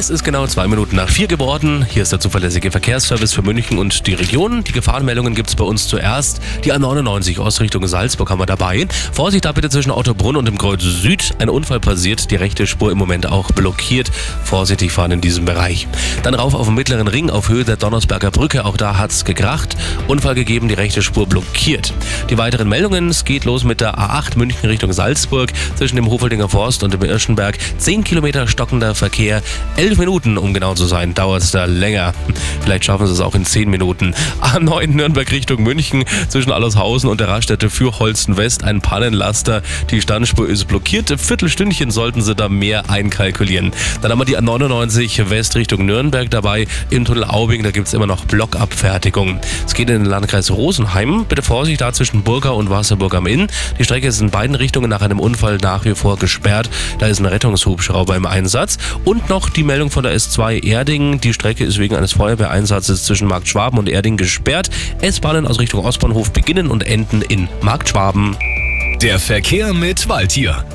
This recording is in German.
Es ist genau zwei Minuten nach vier geworden. Hier ist der zuverlässige Verkehrsservice für München und die Region. Die Gefahrenmeldungen gibt es bei uns zuerst. Die A99 Ostrichtung Salzburg haben wir dabei. Vorsicht da bitte zwischen Autobrunn und dem Kreuz Süd. Ein Unfall passiert, die rechte Spur im Moment auch blockiert. Vorsichtig fahren in diesem Bereich. Dann rauf auf dem mittleren Ring auf Höhe der Donnersberger Brücke. Auch da hat es gekracht. Unfall gegeben, die rechte Spur blockiert. Die weiteren Meldungen, es geht los mit der A8 München Richtung Salzburg zwischen dem Hofeldinger Forst und dem Irschenberg. 10 Kilometer stockender Verkehr. Elf Minuten, um genau zu sein, dauert es da länger. Vielleicht schaffen sie es auch in zehn Minuten. A9 Nürnberg Richtung München zwischen Allershausen und der Raststätte für Holsten West ein Pannenlaster. Die Standspur ist blockiert. Viertelstündchen sollten sie da mehr einkalkulieren. Dann haben wir die A99 West Richtung Nürnberg dabei. Im Tunnel Aubing, da gibt es immer noch Blockabfertigung. Es geht in den Landkreis Rosenheim. Bitte Vorsicht da zwischen Burger und Wasserburg am Inn. Die Strecke ist in beiden Richtungen nach einem Unfall nach wie vor gesperrt. Da ist ein Rettungshubschrauber im Einsatz. Und noch die Meldung von der S2 Erding. Die Strecke ist wegen eines Feuerwehreinsatzes zwischen Markt Schwaben und Erding gesperrt. S-Bahnen aus Richtung Ostbahnhof beginnen und enden in Markt Schwaben. Der Verkehr mit Waldtier.